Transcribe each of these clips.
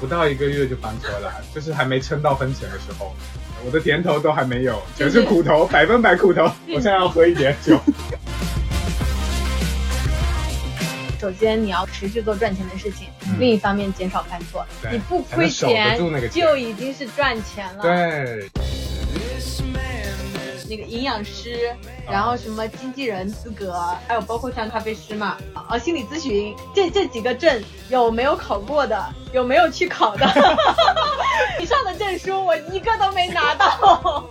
不到一个月就翻车了，就是还没撑到分钱的时候，我的甜头都还没有，全是苦头，百分百苦头。我现在要喝一点酒。首先你要持续做赚钱的事情，另一方面减少犯错，你不亏钱就已经是赚钱了。，对，那个营养师，然后什么经纪人资格，还有包括像咖啡师嘛，啊，心理咨询，这这几个证有没有考过的？有没有去考的？以上的证书我一个都没拿到。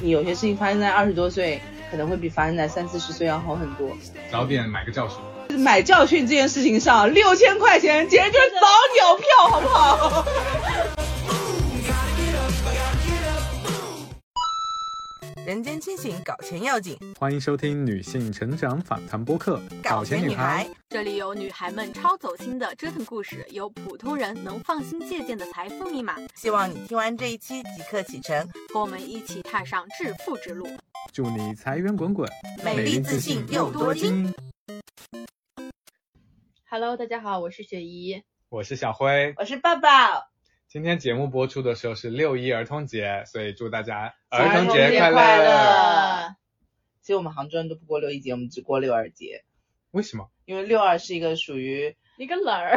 你有些事情发生在二十多岁，可能会比发生在三四十岁要好很多。早点买个教训。买教训这件事情上，六千块钱简直就是早鸟票，好不好？人间清醒，搞钱要紧。欢迎收听女性成长访谈播客《搞钱女孩，这里有女孩们超走心的折腾故事，有普通人能放心借鉴的财富密码，希望你听完这一期即刻启程，和我们一起踏上致富之路。祝你财源滚滚，美丽自信又多金。Hello，大家好，我是雪姨。我是小辉。我是爸爸，今天节目播出的时候是六一儿童节，所以祝大家儿童节节快乐。乐其实我们杭州人都不过六一节，我们只过六二节，为什么因为六二是一个属于一个冷儿，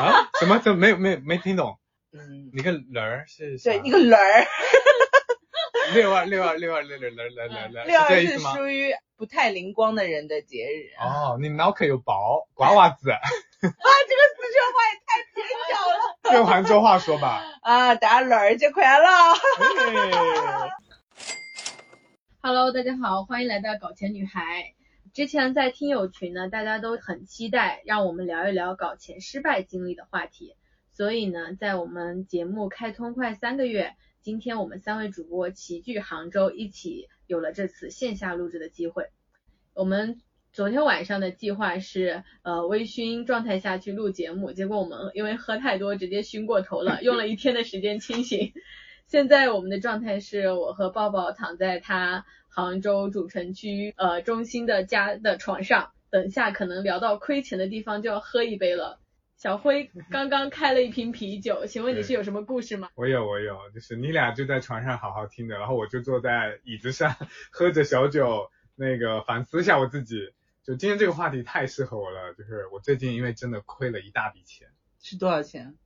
啊？什么？怎么没有没有没听懂？嗯，你个人儿是啥对一个轮儿，六二六二六二六六六六六六，六二是？属于不太灵光的人的节日。哦，你脑壳有薄，瓜娃子，啊，这个四川话也太用杭州话说吧。啊！大家轮儿节快乐！哎 Hello，大家好，欢迎来到搞钱女孩。之前在听友群呢，大家都很期待让我们聊一聊搞钱失败经历的话题，所以呢，在我们节目开通快三个月，今天我们三位主播齐聚杭州，一起有了这次线下录制的机会。我们昨天晚上的计划是，呃，微醺状态下去录节目，结果我们因为喝太多，直接熏过头了，用了一天的时间清醒。现在我们的状态是我和抱抱躺在他杭州主城区呃中心的家的床上，等下可能聊到亏钱的地方就要喝一杯了。小辉 刚刚开了一瓶啤酒，请问你是有什么故事吗？我有我有，就是你俩就在床上好好听着，然后我就坐在椅子上 喝着小酒，那个反思一下我自己。就今天这个话题太适合我了，就是我最近因为真的亏了一大笔钱，是多少钱？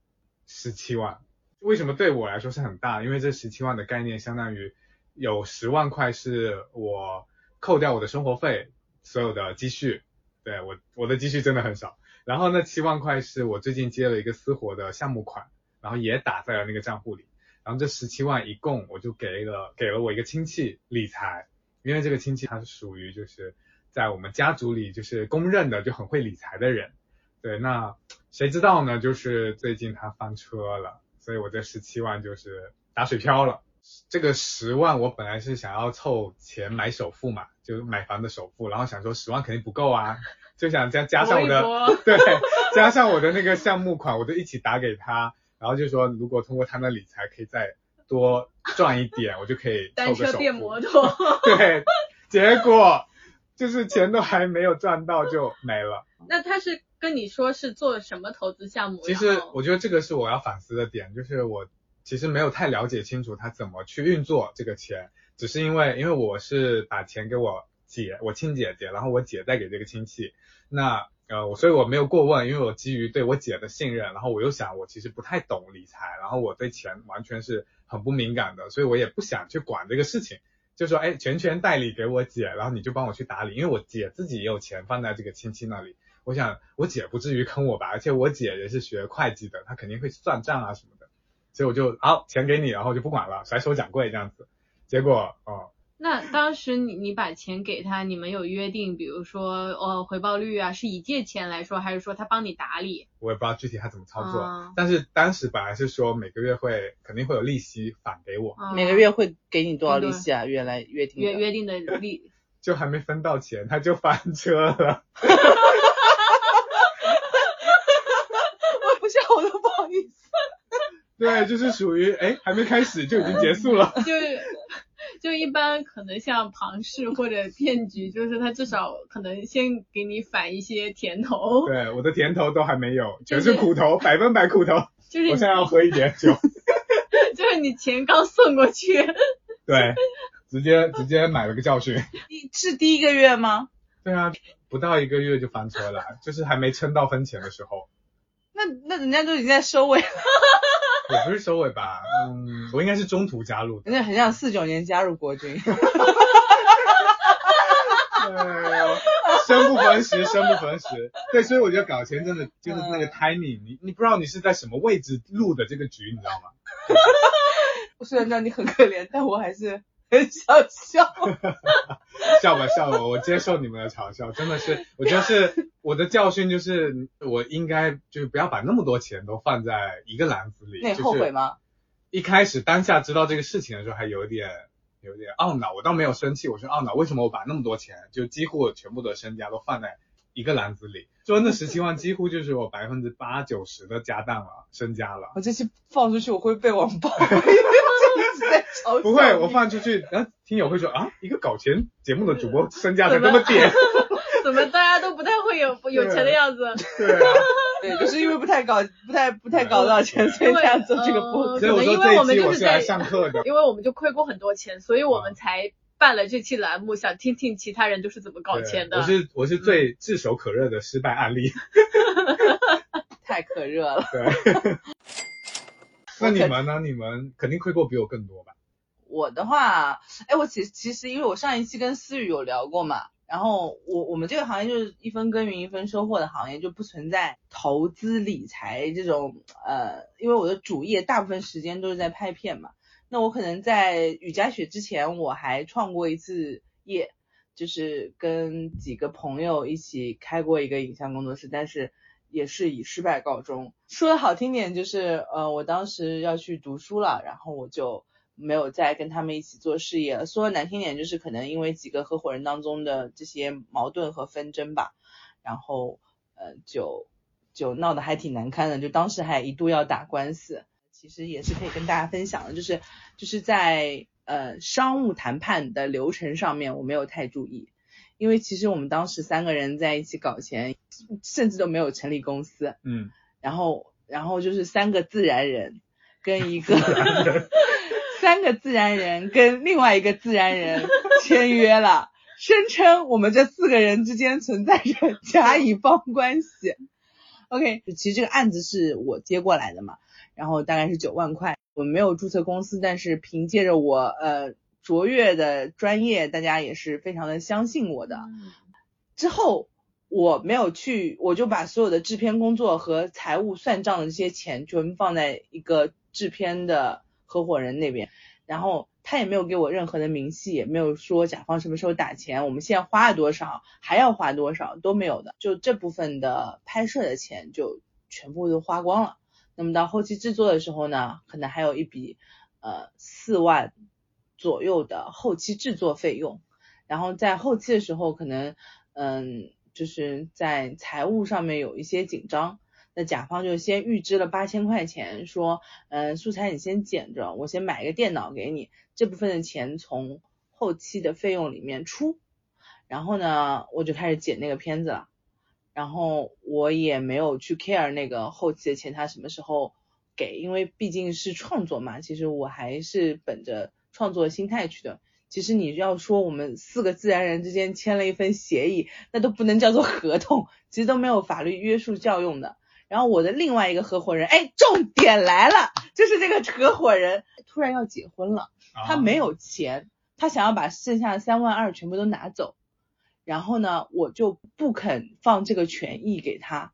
十七万。为什么对我来说是很大？因为这十七万的概念相当于有十万块是我扣掉我的生活费所有的积蓄，对我我的积蓄真的很少。然后那七万块是我最近接了一个私活的项目款，然后也打在了那个账户里。然后这十七万一共我就给了给了我一个亲戚理财，因为这个亲戚他是属于就是在我们家族里就是公认的就很会理财的人。对，那谁知道呢？就是最近他翻车了，所以我这十七万就是打水漂了。这个十万我本来是想要凑钱买首付嘛，就是买房的首付，然后想说十万肯定不够啊，就想加加上我的 对，加上我的那个项目款，我就一起打给他，然后就说如果通过他的理财可以再多赚一点，我就可以凑单个首付。车变摩托，对，结果就是钱都还没有赚到就没了。那他是跟你说是做什么投资项目？其实我觉得这个是我要反思的点，就是我其实没有太了解清楚他怎么去运作这个钱，只是因为因为我是把钱给我姐，我亲姐姐，然后我姐再给这个亲戚，那呃我所以我没有过问，因为我基于对我姐的信任，然后我又想我其实不太懂理财，然后我对钱完全是很不敏感的，所以我也不想去管这个事情。就说哎，全权代理给我姐，然后你就帮我去打理，因为我姐自己也有钱放在这个亲戚那里，我想我姐不至于坑我吧，而且我姐也是学会计的，她肯定会算账啊什么的，所以我就好钱给你，然后就不管了，甩手掌柜这样子。结果哦，那当时你你把钱给他，你们有约定，比如说呃回报率啊，是以借钱来说，还是说他帮你打理？我也不知道具体他怎么操作，啊但是当时本来是说每个月会肯定会有利息返给我，啊每个月会给你多少利息啊？原来约定约约定的利，就还没分到钱他就翻车了。我不笑我都不好意思。对，就是属于哎还没开始就已经结束了。就是就一般可能像庞氏或者骗局，就是他至少可能先给你返一些甜头，对，我的甜头都还没有，全是是苦头，百分百苦头。就是我现在要喝一点酒，就是你钱刚送过去，对，直接直接买了个教训。第是第一个月吗？对啊，不到一个月就翻车了，就是还没撑到分钱的时候，那那人家都已经在收尾了，也不是收尾吧，嗯，我应该是中途加入的。人家很像四九年加入国军。对哦，生不逢时，生不逢时。对，所以我觉得搞钱真的就是那个 timing，你你不知道你是在什么位置入的这个局，你知道吗？虽然知道你很可怜，但我还是很想笑。笑吧笑吧，我接受你们的嘲笑，真的是，我觉得是我的教训就是我应该就是不要把那么多钱都放在一个篮子里。那你后悔？吗？一开始当下知道这个事情的时候还有点有点懊恼，我倒没有生气，我是懊恼为什么我把那么多钱就几乎我全部的身家都放在一个篮子里，就那十七万几乎就是我百分之八九十的家当了，身家了。我这次放出去我会被网暴，一直在嘲笑。不会，我。放出去，然后听友会说啊，一个搞钱节目的主播 身价才这么点，怎么大家都不太会有有钱的样子？对啊，对，就是因为不太搞，不太不太搞到钱，所以因为这样做这个播呃客。所以我说可能因为我们这一期就是在我是来上课的。因为我们就亏过很多钱，所以我们才办了这期栏目，想听听其他人都是怎么搞钱的。我是我是最炙手可热的失败案例。太可热了。对，那你们呢？你们肯定亏过比我更多吧？我的话，哎，我其其实因为我上一期跟思雨有聊过嘛，然后我我们这个行业就是一分耕耘一分收获的行业，就不存在投资理财这种呃，因为我的主业大部分时间都是在拍片嘛，那我可能在雨夹雪之前我还创过一次业，就是跟几个朋友一起开过一个影像工作室，但是也是以失败告终。说的好听点就是，呃，我当时要去读书了，然后我就没有再跟他们一起做事业了。说的难听点就是，可能因为几个合伙人当中的这些矛盾和纷争吧，然后呃，就就闹得还挺难堪的，就当时还一度要打官司。其实也是可以跟大家分享的，就是就是在呃商务谈判的流程上面我没有太注意，因为其实我们当时三个人在一起搞钱，甚至都没有成立公司，嗯，然后然后就是三个自然人跟一个三个自然人。跟另外一个自然人签约了，声称我们这四个人之间存在着甲乙方关系。OK，其实这个案子是我接过来的嘛，然后大概是九万块，我没有注册公司，但是凭借着我呃卓越的专业，大家也是非常的相信我的。之后我没有去，我就把所有的制片工作和财务算账的这些钱全放在一个制片的合伙人那边，然后他也没有给我任何的明细，也没有说甲方什么时候打钱，我们现在花了多少，还要花多少都没有的，就这部分的拍摄的钱就全部都花光了。那么到后期制作的时候呢，可能还有一笔呃四万左右的后期制作费用，然后在后期的时候可能嗯就是在财务上面有一些紧张，那甲方就先预支了八千块钱，说嗯素材你先捡着，我先买一个电脑给你，这部分的钱从后期的费用里面出，然后呢我就开始剪那个片子了。然后我也没有去 care 那个后期的钱他什么时候给，因为毕竟是创作嘛，其实我还是本着创作心态去的。其实你要说我们四个自然人之间签了一份协议，那都不能叫做合同，其实都没有法律约束效用的。然后我的另外一个合伙人，哎，重点来了，就是这个合伙人突然要结婚了，他没有钱，他想要把剩下的三万二全部都拿走。然后呢，我就不肯放这个权益给他，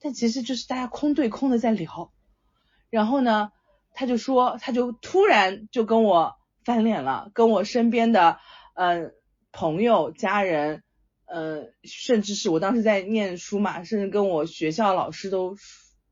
但其实就是大家空对空的在聊。然后呢，他就说，他就突然就跟我翻脸了，跟我身边的呃朋友、家人，呃，甚至是我当时在念书嘛，甚至跟我学校老师都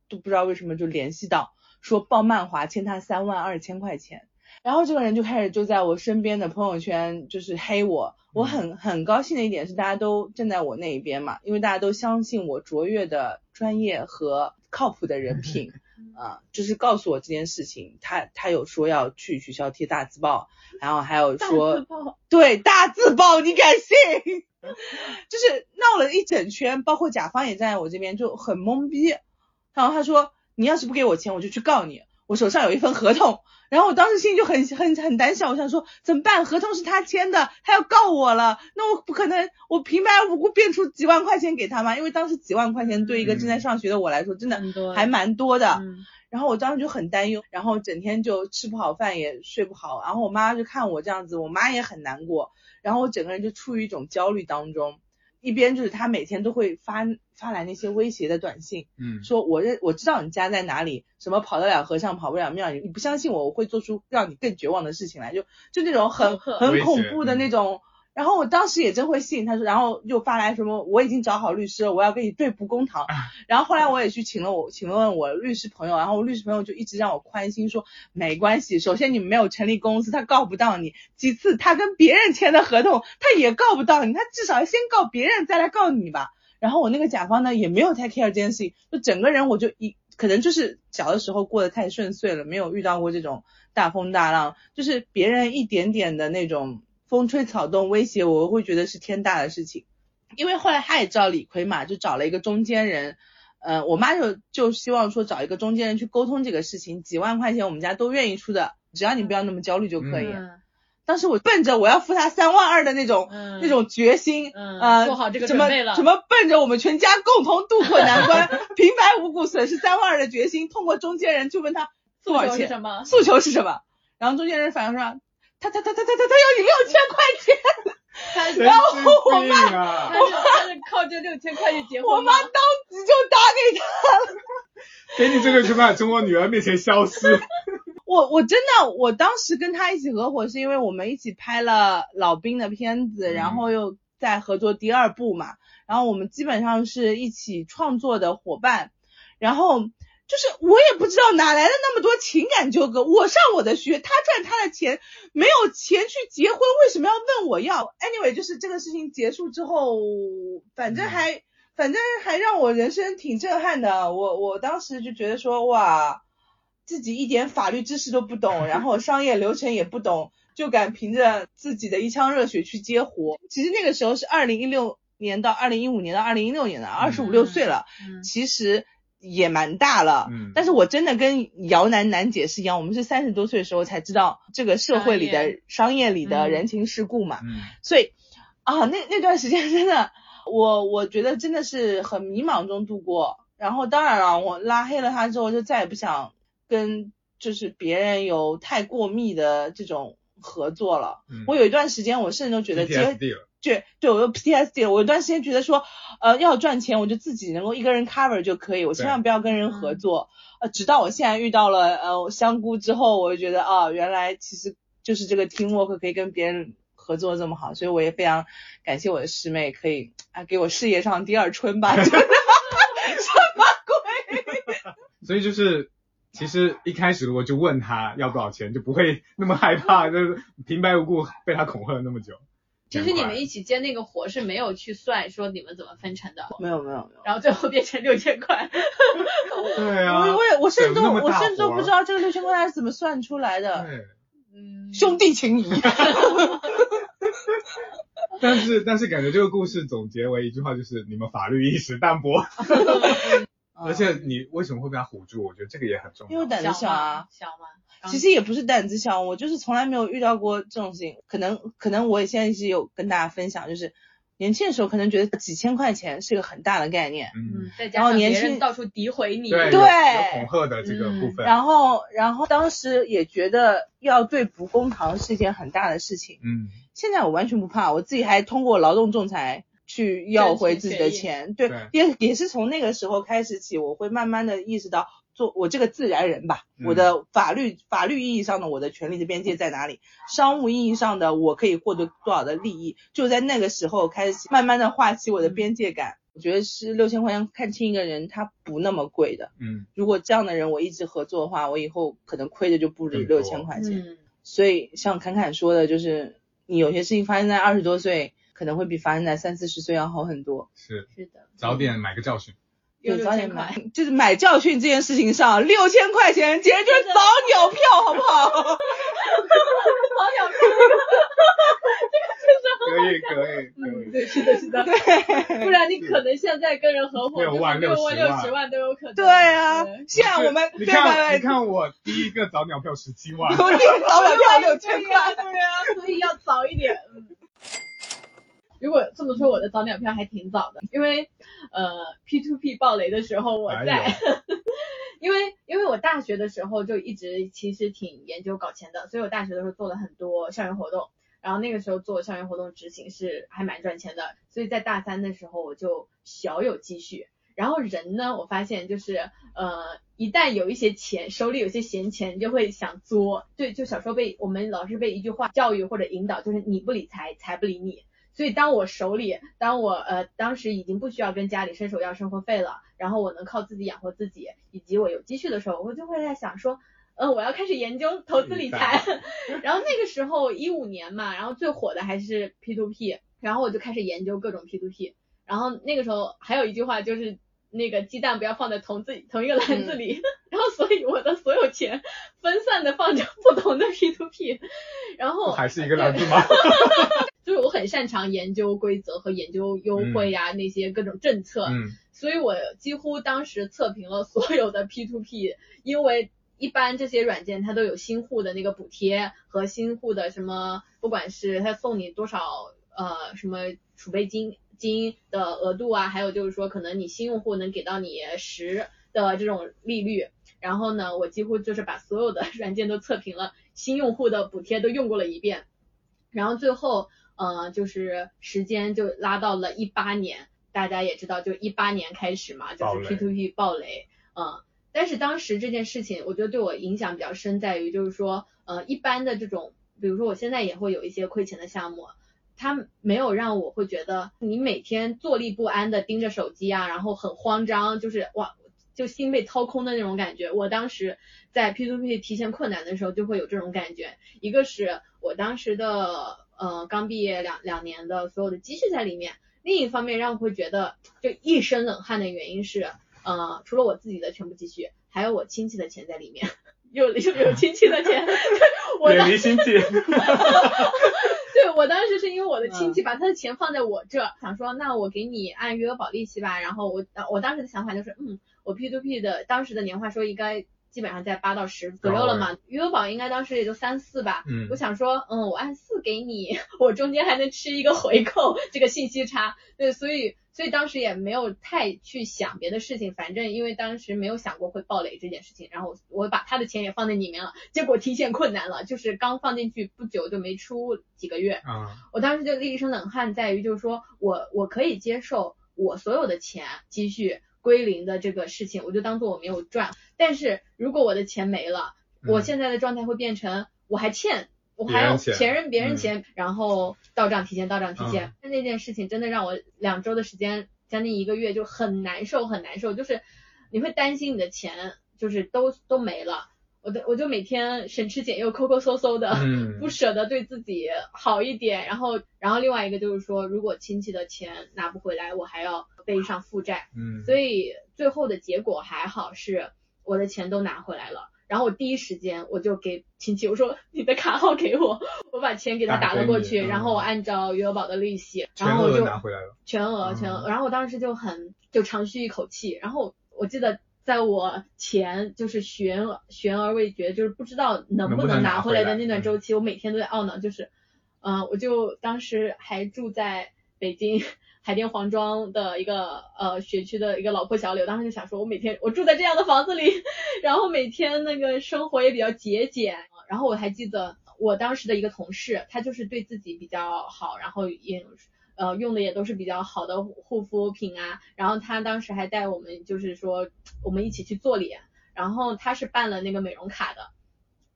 都不知道为什么就联系到，说报漫华欠他三万二千块钱。然后这个人就开始就在我身边的朋友圈就是黑我，我很很高兴的一点是大家都站在我那一边嘛，因为大家都相信我卓越的专业和靠谱的人品，啊，就是告诉我这件事情，他他有说要去学校贴大字报，然后还有大说对大字报，你敢信？就是闹了一整圈，包括甲方也站在我这边，就很懵逼。然后他说：“你要是不给我钱，我就去告你。我手上有一份合同。”然后我当时心里就很很很胆小，我想说怎么办？合同是他签的，他要告我了，那我不可能，我平白无故变出几万块钱给他吗？因为当时几万块钱对一个正在上学的我来说，真的还蛮多的。嗯然后我当时就很担忧，然后整天就吃不好饭，也睡不好。然后我妈就看我这样子，我妈也很难过，然后我整个人就处于一种焦虑当中。一边就是他每天都会发发来那些威胁的短信，嗯，说我认我知道你家在哪里，什么跑得了和尚跑不了庙，你你不相信我，我会做出让你更绝望的事情来，就就那种很很恐怖的那种。然后我当时也真会信，他说，然后又发来什么我已经找好律师了，我要跟你对簿公堂。然后后来我也去请了我请问我律师朋友，然后我律师朋友就一直让我宽心说没关系，首先你们没有成立公司，他告不到你；其次他跟别人签的合同，他也告不到你，他至少先告别人再来告你吧。然后我那个甲方呢也没有太 care 这件事情，就整个人我就一可能就是小的时候过得太顺遂了，没有遇到过这种大风大浪，就是别人一点点的那种风吹草动威胁我，我会觉得是天大的事情。因为后来他也知道理亏嘛，就找了一个中间人，呃，我妈就就希望说找一个中间人去沟通这个事情，几万块钱我们家都愿意出的，只要你不要那么焦虑就可以。嗯当时我奔着我要付他三万二的那种、嗯那种决心，嗯呃，做好这个准备了什么奔着我们全家共同渡过难关，平白无故损失三万二的决心，通过中间人去问他多少钱，诉求是什么？诉求是什么？然后中间人反应说，他他他他他他他要你六千块钱，然后我经病啊！他是他是靠这六千块钱结婚我妈？当即就打给他。给你这个就把从我女儿面前消失。我我真的，我当时跟他一起合伙，是因为我们一起拍了老兵的片子，嗯然后又在合作第二部嘛，然后我们基本上是一起创作的伙伴，然后就是我也不知道哪来的那么多情感纠葛，我上我的学，他赚他的钱，没有钱去结婚，为什么要问我要？anyway，就是这个事情结束之后，反正还。反正还让我人生挺震撼的，我我当时就觉得说哇，自己一点法律知识都不懂，然后商业流程也不懂，就敢凭着自己的一腔热血去接活。其实那个时候是二零一六年到二零一五年到二零一六年的，二十五六岁了，嗯其实也蛮大了。嗯但是我真的跟姚楠楠姐是一样，我们是三十多岁的时候才知道这个社会里的商业里的嗯人情世故嘛。嗯所以啊，那那段时间真的，我我觉得真的是很迷茫中度过。然后当然了，我拉黑了他之后，就再也不想跟就是别人有太过密的这种合作了。嗯我有一段时间，我甚至都觉得接对对，我有 PTSD 了。我有段时间觉得说，呃，要赚钱，我就自己能够一个人 cover 就可以，我千万不要跟人合作。呃，直到我现在遇到了呃香菇之后，我就觉得啊，原来其实就是这个 teamwork 可以跟别人合作这么好，所以我也非常感谢我的师妹，可以啊给我事业上第二春吧。真 的什么鬼？所以就是，其实一开始我就问他要多少钱，就不会那么害怕，就是平白无故被他恐吓了那么久。其实你们一一起接那个活是没有去算说你们怎么分成的，没有没有没有。然后最后变成六千块。对啊，我我也我甚至我甚至都不知道这个六千块是怎么算出来的，对，嗯，兄弟情谊。但是但是感觉这个故事总结为一句话就是你们法律意识淡薄，而且你为什么会被他唬住？我觉得这个也很重要。因为胆子小啊，小吗？刚其实也不是胆子小，我就是从来没有遇到过这种事情。可能可能我也现在是有跟大家分享，就是年轻的时候可能觉得几千块钱是个很大的概念，嗯嗯，，再加上然后年轻到处诋毁你，对，有对有恐吓的这个部分。然后然后当时也觉得要对簿公堂是一件很大的事情。嗯，现在我完全不怕，我自己还通过劳动仲裁去要回自己的钱。对，对也也是从那个时候开始起，我会慢慢的意识到，做我这个自然人吧，嗯我的法律法律意义上的我的权利的边界在哪里？商务意义上的我可以获得多少的利益？就在那个时候开始慢慢的画起我的边界感。我觉得是六千块钱看清一个人，他不那么贵的。嗯，如果这样的人我一直合作的话，我以后可能亏的就不止六千块钱。嗯，所以像侃侃说的，就是你有些事情发生在二十多岁，可能会比发生在三四十岁要好很多。是是的，早点买个教训。有对，六千早点买。，就是买教训这件事情上，六千块钱简直就是早鸟票，好不好？早鸟票，可以可以可嗯，以，对，是的，是的，对不然你可能现在跟人合伙六万六万、六十万都有可能。对啊，现在我们你对看你看我第一个早鸟票十七万，第一个早鸟票六千块，对啊、所以要早一点。嗯如果这么说，我的早鸟票还挺早的，因为呃 P to P 爆雷的时候我在，哎 因为因为我大学的时候就一直其实挺研究搞钱的，所以我大学的时候做了很多校园活动，然后那个时候做校园活动执行是还蛮赚钱的，所以在大三的时候我就小有积蓄。然后人呢，我发现就是呃，一旦有一些钱，手里有些闲钱，就会想作。对，就小时候被我们老师被一句话教育或者引导，就是你不理财，财不理你。所以当我手里，当我呃当时已经不需要跟家里伸手要生活费了，然后我能靠自己养活自己，以及我有积蓄的时候，我就会在想说，嗯、我要开始研究投资理财。然后那个时候一五年嘛，然后最火的还是 P to P，然后我就开始研究各种 P to P。然后那个时候还有一句话就是那个鸡蛋不要放在同自同一个篮子里，然后所以我的所有钱分散的放着不同的 P to P，然后还是一个篮子吗？就是我很擅长研究规则和研究优惠呀、那些各种政策，嗯。所以我几乎当时测评了所有的 P to P，因为一般这些软件它都有新户的那个补贴和新户的什么，不管是它送你多少呃什么储备金金的额度啊，还有就是说可能你新用户能给到你十的这种利率。然后呢，我几乎就是把所有的 软件都测评了，新用户的补贴都用过了一遍，然后最后呃就是时间就拉到了一八年，大家也知道，就一八年开始嘛，就是 P to P 爆雷，嗯，但是当时这件事情，我觉得对我影响比较深，在于就是说，呃，一般的这种，比如说我现在也会有一些亏钱的项目，它没有让我会觉得你每天坐立不安的盯着手机啊，然后很慌张，就是哇。就心被掏空的那种感觉，我当时在 P to P 提现困难的时候就会有这种感觉。一个是我当时的呃刚毕业两两年的所有的积蓄在里面，另一方面让我会觉得就一身冷汗的原因是，呃，除了我自己的全部积蓄，还有我亲戚的钱在里面，又又有亲戚的钱，我当远离亲戚，对我当时是因为我的亲嗯。戚把他的钱放在我这，想说那我给你按余额宝利息吧，然后我我当时的想法就是，嗯，我 P to P 的当时的年化收益应该基本上在八到十左右了嘛，余额宝应该当时也就三四吧，嗯。我想说，嗯，我按四给你，我中间还能吃一个回扣，这个信息差，对，所以所以当时也没有太去想别的事情，反正因为当时没有想过会暴雷这件事情，然后我我把他的钱也放在里面了，结果提现困难了，就是刚放进去不久就没出几个月，啊，我当时就立一身冷汗，在于就是说我我可以接受我所有的钱积蓄归零的这个事情，我就当做我没有赚。但是如果我的钱没了，嗯我现在的状态会变成我还欠。我还要前任别人嗯钱，然后到账提现，到账提现。那件事情真的让我两周的时间，将近一个月就很难受，很难受。就是你会担心你的钱就是都都没了，我的我就每天省吃俭用，抠抠搜搜的，嗯。不舍得对自己好一点，然后然后另外一个就是说，如果亲戚的钱拿不回来，我还要背上负债，嗯，所以最后的结果还好是我的钱都拿回来了。然后我第一时间我就给亲戚我说你的卡号给我，我把钱给他打了过去，然后我嗯按照余额宝的利息，然后我就拿回来了，全额全额，嗯。然后我当时就很就长吁一口气，然后我记得在我前就是悬悬而未决，就是不知道能能不能拿拿回来的那段嗯。周期，我每天都在懊恼，就是，嗯、我就当时还住在北京海淀黄庄的一个呃学区的一个老破小里，我当时就想说，我每天我住在这样的房子里，然后每天那个生活也比较节俭，然后我还记得我当时的一个同事，他就是对自己比较好，然后也呃用的也都是比较好的护肤品啊，然后他当时还带我们就是说我们一起去做脸，然后他是办了那个美容卡的，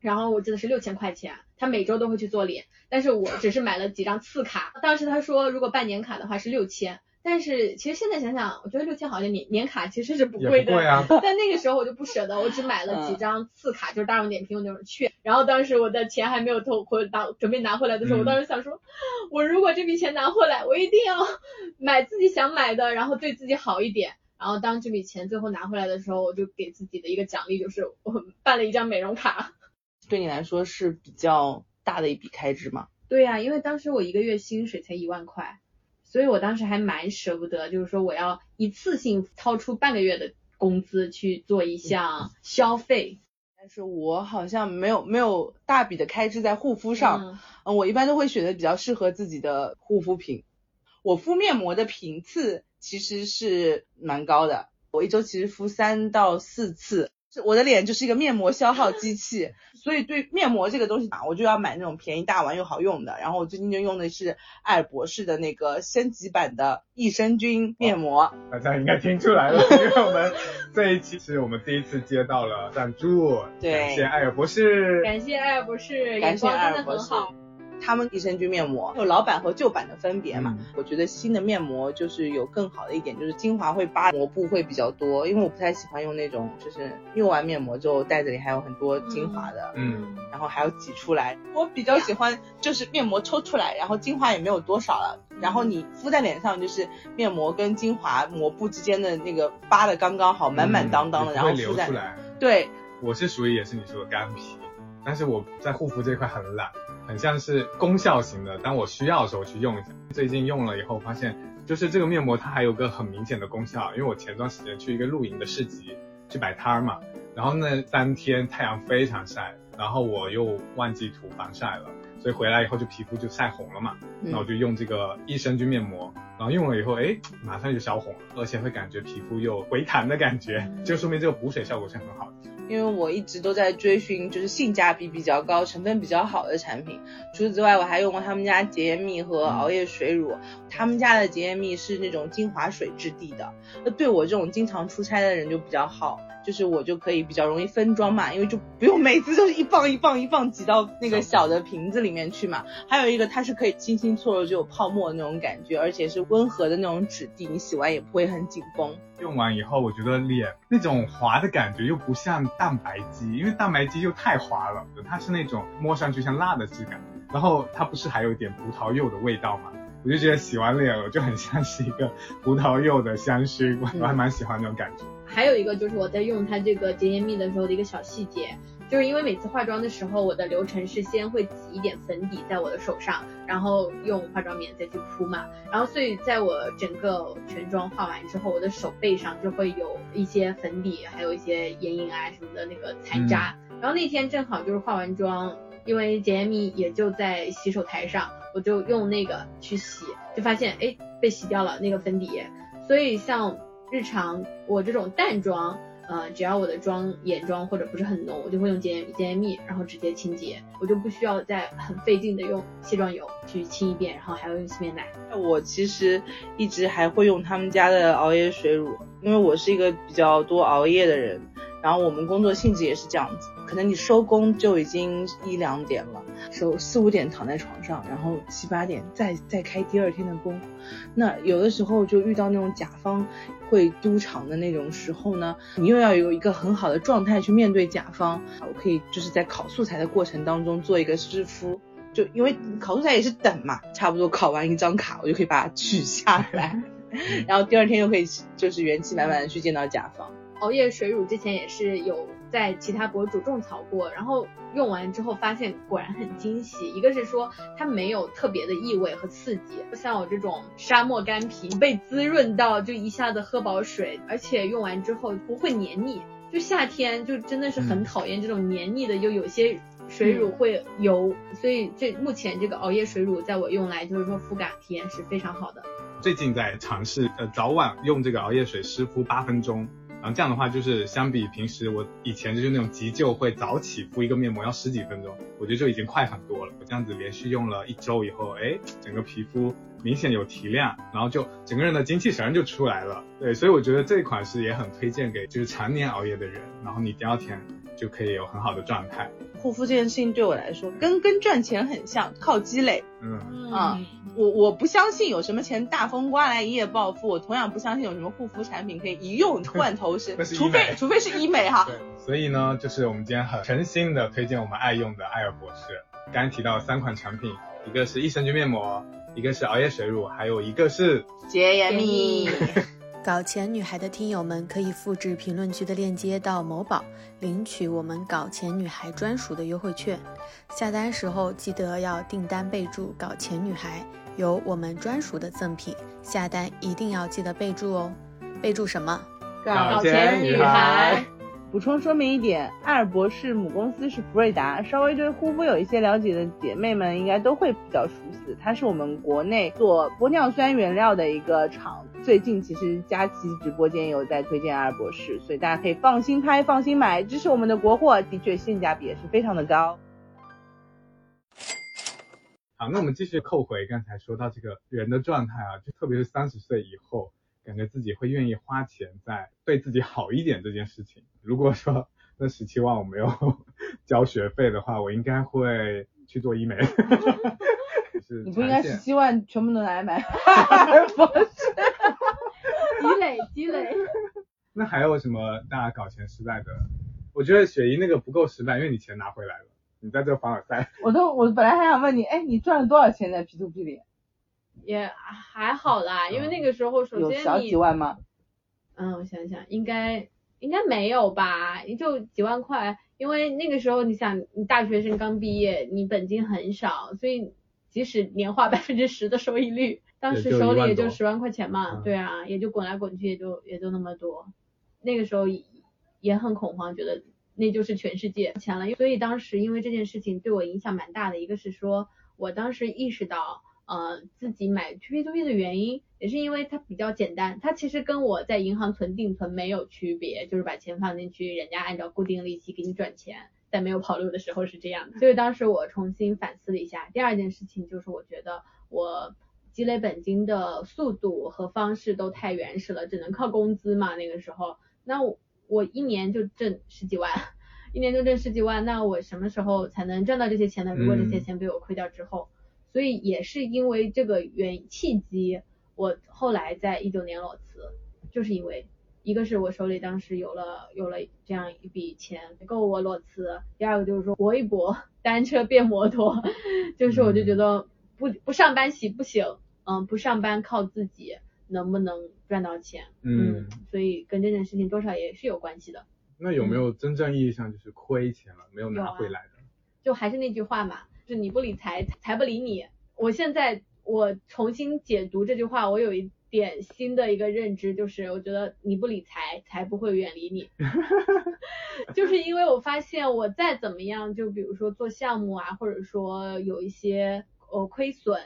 然后我记得是六千块钱，他每周都会去做脸，但是我只是买了几张次卡，当时他说如果办年卡的话是六千。但是其实现在想想，我觉得六千好像年年卡其实是不贵的，不贵啊，但那个时候我就不舍得，我只买了几张次卡，就是大众点评有那种券。然后当时我的钱还没有投回拿，准备拿回来的时候，嗯我当时想说，我如果这笔钱拿回来，我一定要 买自己想买的，然后对自己好一点。然后当这笔钱最后拿回来的时候，我就给自己的一个奖励就是我办了一张美容卡。对你来说是比较大的一笔开支吗？对呀、因为当时我一个月薪水才一万块，所以我当时还蛮舍不得，就是说我要一次性掏出半个月的工资去做一项消费。但是我好像没有没有大笔的开支在护肤上，嗯嗯，我一般都会选择比较适合自己的护肤品。我敷面膜的频次其实是蛮高的，我一周其实敷三到四次。是我的脸就是一个面膜消耗机器，所以对面膜这个东西嘛，我就要买那种便宜大碗又好用的。然后我最近就用的是瑷尔博士的那个升级版的益生菌面膜。大家应该听出来了，因为我们这一期是我们第一次接到了赞助，对感谢艾尔博士。感谢艾尔博士，感谢眼光真的瑷尔博士很好。。他们益生菌面膜有老版和旧版的分别嘛？嗯我觉得新的面膜就是有更好的一点，就是精华会扒膜布会比较多，因为我不太喜欢用那种就是用完面膜之后袋子里还有很多精华的，嗯，然后还要挤出来。我比较喜欢就是面膜抽出来，然后精华也没有多少了，然后你敷在脸上就是面膜跟精华膜布之间的那个扒的刚刚好，满满当当的，嗯然后敷在流出来。对，我是属于也是你说的干皮，但是我在护肤这块很懒，很像是功效型的，当我需要的时候去用一下。最近用了以后发现，就是这个面膜它还有个很明显的功效，因为我前段时间去一个露营的市集去摆摊儿嘛，然后那三天太阳非常晒，然后我又忘记涂防晒了。所以回来以后就皮肤就晒红了嘛，那我嗯，就用这个益生菌面膜，然后用了以后，哎，马上就消红了，而且会感觉皮肤又回弹的感觉，就说明这个补水效果是很好的。因为我一直都在追寻就是性价比比较高、成分比较好的产品。除此之外，我还用过他们家洁颜蜜和熬夜水乳。他们家的洁颜蜜是那种精华水质地的，那对我这种经常出差的人就比较好，就是我就可以比较容易分装嘛，因为就不用每次就是一磅一磅一磅挤到那个小的瓶子里面去嘛。还有一个，它是可以轻轻搓揉就有泡沫的那种感觉，而且是温和的那种质地，你洗完也不会很紧绷。用完以后，我觉得脸那种滑的感觉又不像蛋白肌，因为蛋白肌又太滑了，它是那种摸上去像蜡的质感，然后它不是还有一点葡萄柚的味道吗？我就觉得洗完脸我就很像是一个葡萄柚的香薰，我我还蛮喜欢那种感觉。还有一个就是我在用它这个洁颜蜜的时候的一个小细节，就是因为每次化妆的时候，我的流程是先会挤一点粉底在我的手上，然后用化妆棉再去铺嘛，然后所以在我整个全妆化完之后，我的手背上就会有一些粉底，还有一些眼影啊什么的那个残渣。然后那天正好就是化完妆，因为洁颜蜜也就在洗手台上，我就用那个去洗，就发现哎被洗掉了那个粉底，所以像日常我这种淡妆，呃，只要我的妆眼妆或者不是很浓，我就会用洁颜洁颜蜜，然后直接清洁，我就不需要再很费劲的用卸妆油去清一遍，然后还要用洗面奶。我其实一直还会用他们家的熬夜水乳，因为我是一个比较多熬夜的人，然后我们工作性质也是这样子，可能你收工就已经一两点了，收四五点躺在床上，然后七八点再再开第二天的工，那有的时候就遇到那种甲方会督场的那种时候呢，你又要有一个很好的状态去面对甲方，我可以就是在考素材的过程当中做一个湿敷。就因为考素材也是等嘛，差不多考完一张卡，我就可以把它取下来，然后第二天又可以就是元气满满的去见到甲方。熬夜水乳之前也是有在其他博主种草过，然后用完之后发现果然很惊喜。一个是说它没有特别的异味和刺激，不像我这种沙漠干皮被滋润到就一下子喝饱水，而且用完之后不会黏腻。就夏天就真的是很讨厌这种黏腻的，又有些水乳会油，所以这目前这个熬夜水乳在我用来就是说肤感体验是非常好的。最近在尝试呃早晚用这个熬夜水湿敷八分钟，然后这样的话就是相比平时我以前就是那种急救会早起敷一个面膜要十几分钟，我觉得就已经快很多了。我这样子连续用了一周以后，哎，整个皮肤明显有提亮，然后就整个人的精气神就出来了。对，所以我觉得这一款是也很推荐给就是常年熬夜的人，然后你第二天就可以有很好的状态。护肤这件事情对我来说跟跟赚钱很像，靠积累。嗯，啊我我不相信有什么钱大风刮来一夜暴富，我同样不相信有什么护肤产品可以一用换头是 除非除非是医美哈。对，所以呢，就是我们今天很诚心的推荐我们爱用的艾尔博士。刚才提到三款产品，一个是益生菌面膜，一个是熬夜水乳，还有一个是洁颜蜜，搞钱女孩的听友们可以复制评论区的链接到某宝领取我们搞钱女孩专属的优惠券。下单时候记得要订单备注“搞钱女孩”，有我们专属的赠品。下单一定要记得备注哦，备注什么？搞钱女孩。补充说明一点，艾尔博士母公司是福瑞达，稍微对护肤有一些了解的姐妹们应该都会比较熟悉。它是我们国内做玻尿酸原料的一个厂。最近其实佳琦直播间有在推荐艾尔博士，所以大家可以放心拍、放心买，支持我们的国货，的确性价比也是非常的高。好，那我们继续扣回刚才说到这个人的状态啊，就特别是三十岁以后。感觉自己会愿意花钱在对自己好一点这件事情。如果说 那十七万我没有 交学费的话，我应该会去做医美。你不应该十七万全部都拿来买？不是，积累积累。那还有什么大家搞钱失败的？我觉得雪姨那个不够失败，因为你钱拿回来了，你在这凡尔赛。我都我本来还想问你，哎，你赚了多少钱在 P to P 里？也还好啦，因为那个时候首先你小几万吗？嗯，我想想，应该应该没有吧，也就几万块。因为那个时候你想，你大学生刚毕业，你本金很少，所以即使年化百分之十的收益率，当时手里也就十万块钱嘛。对啊，也就滚来滚去，也就也就那么多。那个时候也很恐慌，觉得那就是全世界钱了。所以当时因为这件事情对我影响蛮大的，一个是说我当时意识到。呃，自己买 P to P 的原因也是因为它比较简单，它其实跟我在银行存定存没有区别，就是把钱放进去，人家按照固定利息给你转钱，在没有跑路的时候是这样的。所以当时我重新反思了一下，第二件事情就是我觉得我积累本金的速度和方式都太原始了，只能靠工资嘛那个时候，那我一年就挣十几万，一年就挣十几万，那我什么时候才能赚到这些钱呢？如果这些钱被我亏掉之后。所以也是因为这个原契机，我后来在一九年裸辞，就是因为一个是我手里当时有了有了这样一笔钱够我裸辞，第二个就是说搏一搏，单车变摩托，就是我就觉得不不上班行不行？嗯，不上班靠自己能不能赚到钱？嗯，所以跟这件事情多少也是有关系的。那有没有真正意义上就是亏钱了，没有拿回来的？就还是那句话嘛。是你不理财，财不理你。我现在我重新解读这句话，我有一点新的一个认知，就是我觉得你不理财，财不会远离你。就是因为我发现我再怎么样，就比如说做项目啊，或者说有一些呃亏损，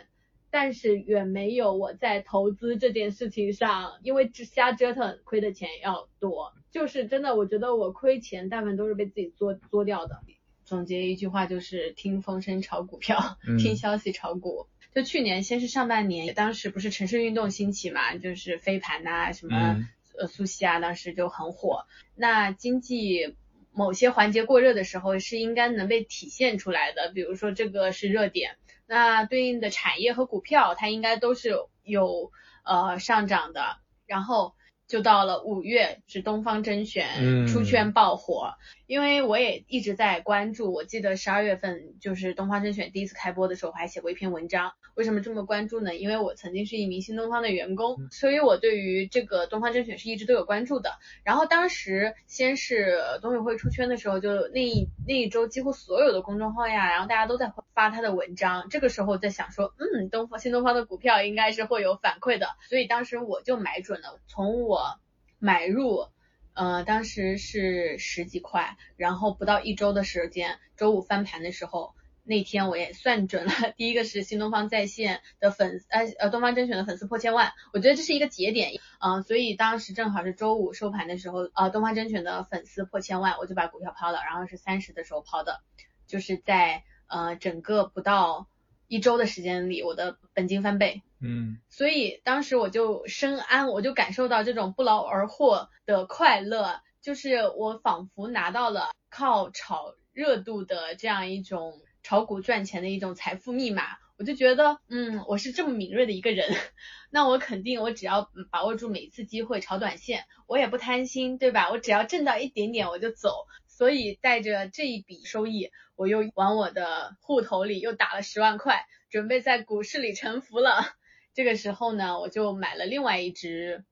但是远没有我在投资这件事情上，因为瞎折腾亏的钱要多。就是真的，我觉得我亏钱大部分都是被自己作作掉的。总结一句话就是听风声炒股票，听消息炒股。就去年先是上半年，当时不是城市运动兴起嘛，就是飞盘呐，什么呃苏西啊，当时就很火。那经济某些环节过热的时候，是应该能被体现出来的。比如说这个是热点，那对应的产业和股票，它应该都是有呃上涨的。然后。就到了五月，是东方甄选出圈爆火，因为我也一直在关注。我记得十二月份就是东方甄选第一次开播的时候，我还写过一篇文章。为什么这么关注呢？因为我曾经是一名新东方的员工，所以我对于这个东方甄选是一直都有关注的。然后当时先是董宇辉出圈的时候，就那一那一周几乎所有的公众号呀，然后大家都在发他的文章。这个时候在想说，嗯，东方新东方的股票应该是会有反馈的，所以当时我就买准了，从我。我买入，呃，当时是十几块，然后不到一周的时间，周五翻盘的时候，那天我也算准了，第一个是新东方在线的粉，呃呃，东方甄选的粉丝破千万，我觉得这是一个节点，嗯，所以当时正好是周五收盘的时候，呃，东方甄选的粉丝破千万，我就把股票抛了，然后是三十的时候抛的，就是在呃整个不到一周的时间里，我的本金翻倍。嗯，所以当时我就深谙，我就感受到这种不劳而获的快乐，就是我仿佛拿到了靠炒热度的这样一种炒股赚钱的一种财富密码。我就觉得，嗯，我是这么敏锐的一个人，那我肯定我只要把握住每一次机会炒短线，我也不贪心，对吧？我只要挣到一点点我就走。所以带着这一笔收益，我又往我的户头里又打了十万块，准备在股市里沉浮了。这个时候呢，我就买了另外一只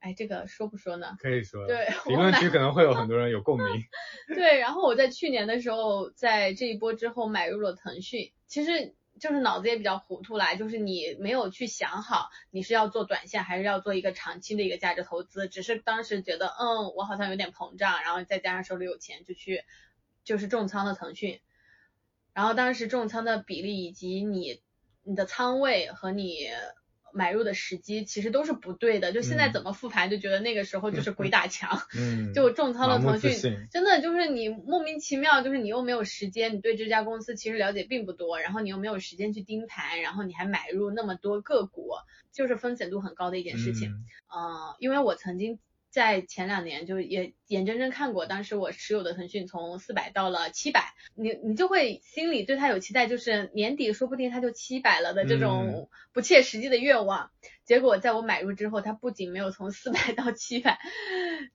哎，这个说不说呢？可以说，对评论区可能会有很多人有共鸣。对，然后我在去年的时候，在这一波之后买入了腾讯，其实就是脑子也比较糊涂啦，就是你没有去想好你是要做短线还是要做一个长期的一个价值投资，只是当时觉得，嗯，我好像有点膨胀，然后再加上手里有钱，就去就是重仓了腾讯，然后当时重仓的比例以及你你的仓位和你。买入的时机其实都是不对的，就现在嗯怎么复盘就觉得那个时候就是鬼打墙，嗯，就重仓了腾讯，真的就是你莫名其妙，就是你又没有时间，你对这家公司其实了解并不多，然后你又没有时间去盯盘，然后你还买入那么多个股，就是风险度很高的一件事情。嗯呃，因为我曾经在前两年就也眼睁睁看过，当时我持有的腾讯从四百到了七百，你你就会心里对它有期待，就是年底说不定它就七百了的这种不切实际的愿望。结果在我买入之后，它不仅没有从四百到七百，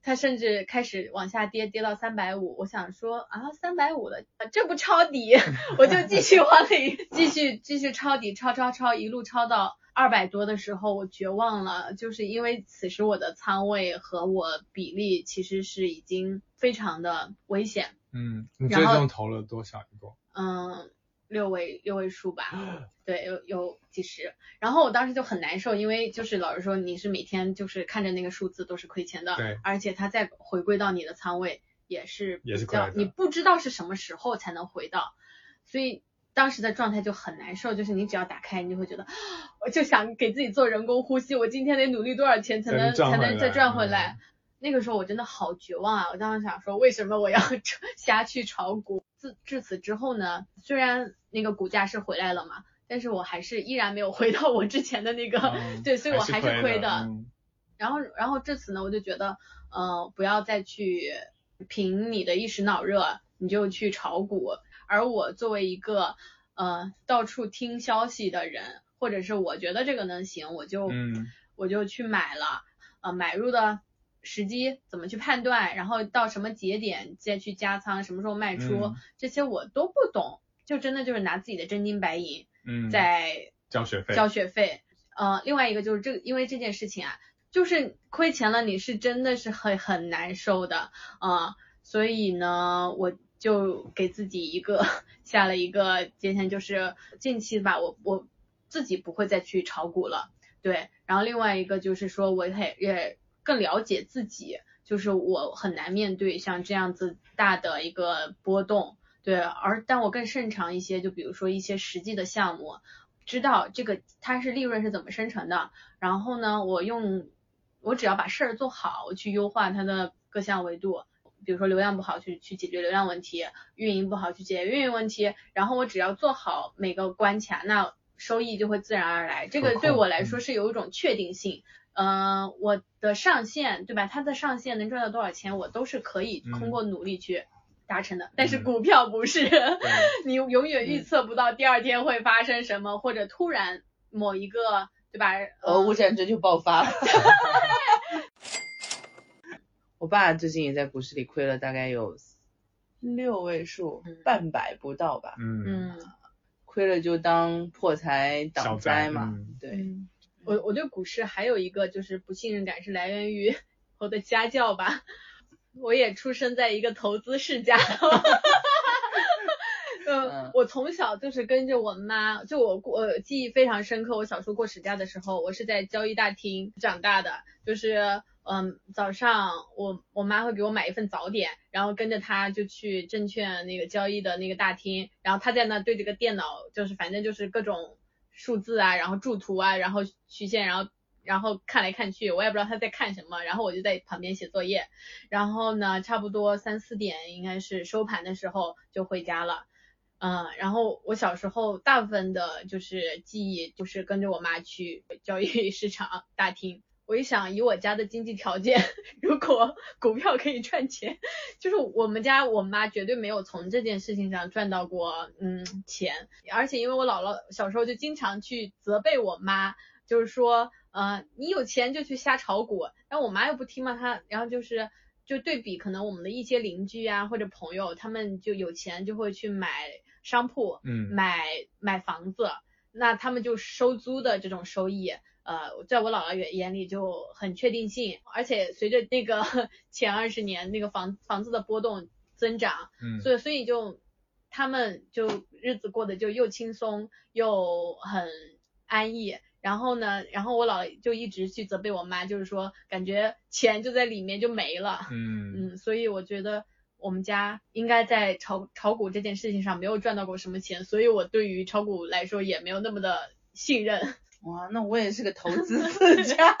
它甚至开始往下跌，跌到三百五。我想说啊，三百五了，这不抄底，我就继续往里 继续继续抄底，抄抄抄，一路抄到二百多的时候，我绝望了，就是因为此时我的仓位和我比例其实是已经非常的危险，嗯，你最终投了多少一共？嗯，六位六位数吧，对，有有几十。然后我当时就很难受，因为就是老实说，你是每天就是看着那个数字都是亏钱的，对而且它再回归到你的仓位也是也是比较你不知道是什么时候才能回到，所以当时的状态就很难受，就是你只要打开，你就会觉得，我就想给自己做人工呼吸，我今天得努力多少钱才才能能才能再赚回来赚回来。嗯那个时候我真的好绝望啊！我当时想说，为什么我要 瞎去炒股？自至此之后呢，虽然那个股价是回来了嘛，但是我还是依然没有回到我之前的那个，嗯对，所以我还是亏亏的。嗯然后，然后至此呢，我就觉得，呃，不要再去凭你的一时脑热，你就去炒股。而我作为一个呃到处听消息的人，或者是我觉得这个能行，我就、嗯我就去买了。呃，买入的时机怎么去判断，然后到什么节点再去加仓，什么时候卖出，嗯这些我都不懂，就真的就是拿自己的真金白银嗯，在交学费，交学费。呃，另外一个就是这，因为这件事情啊，就是亏钱了，你是真的是很很难受的啊、呃所以呢，我就给自己一个下了一个界限，就是近期吧，我我自己不会再去炒股了。对，然后另外一个就是说，我也也更了解自己，就是我很难面对像这样子大的一个波动。对，而但我更擅长一些，就比如说一些实际的项目，知道这个它是利润是怎么生成的，然后呢，我用我只要把事儿做好，我去优化它的各项维度，比如说流量不好去去解决流量问题，运营不好去解决运营问题，然后我只要做好每个关卡，那收益就会自然而来。这个对我来说嗯是有一种确定性。嗯、我的上限对吧？它的上限能赚到多少钱，我都是可以通嗯过努力去达成的。但是嗯股票不是，对 你永远预测不到第二天会发生什么，或者突然某一个对吧？俄乌战争就爆发了。我爸最近也在股市里亏了大概有六位数，嗯半百不到吧，嗯嗯亏了就当破财挡小灾灾嘛。嗯对，嗯，我我对股市还有一个就是不信任感是来源于我的家教吧。我也出生在一个投资世家。嗯嗯，我从小就是跟着我妈，就我过呃记忆非常深刻。我小时候过暑假的时候，我是在交易大厅长大的，就是嗯早上我我妈会给我买一份早点，然后跟着她就去证券那个交易的那个大厅，然后她在那对这个电脑，就是反正就是各种数字啊，然后柱图啊，然后曲线，然后然后看来看去，我也不知道他在看什么，然后我就在旁边写作业，然后呢，差不多三四点应该是收盘的时候就回家了。嗯，然后我小时候大部分的就是记忆就是跟着我妈去交易市场大厅。我一想，以我家的经济条件，如果股票可以赚钱，就是我们家我妈绝对没有从这件事情上赚到过嗯钱，而且因为我姥姥小时候就经常去责备我妈，就是说呃你有钱就去瞎炒股，然后我妈又不听嘛，她然后就是就对比可能我们的一些邻居啊或者朋友，他们就有钱就会去买商铺，嗯。买买房子，那他们就收租的这种收益，呃，在我姥姥眼眼里就很确定性，而且随着那个 前二十年那个房房子的波动增长，嗯，所以所以就他们就日子过得就又轻松又很安逸。然后呢，然后我姥姥就一直去责备我妈，就是说感觉钱就在里面就没了。嗯嗯，所以我觉得我们家应该在炒炒股这件事情上没有赚到过什么钱，所以我对于炒股来说也没有那么的信任。哇，那我也是个投资自家。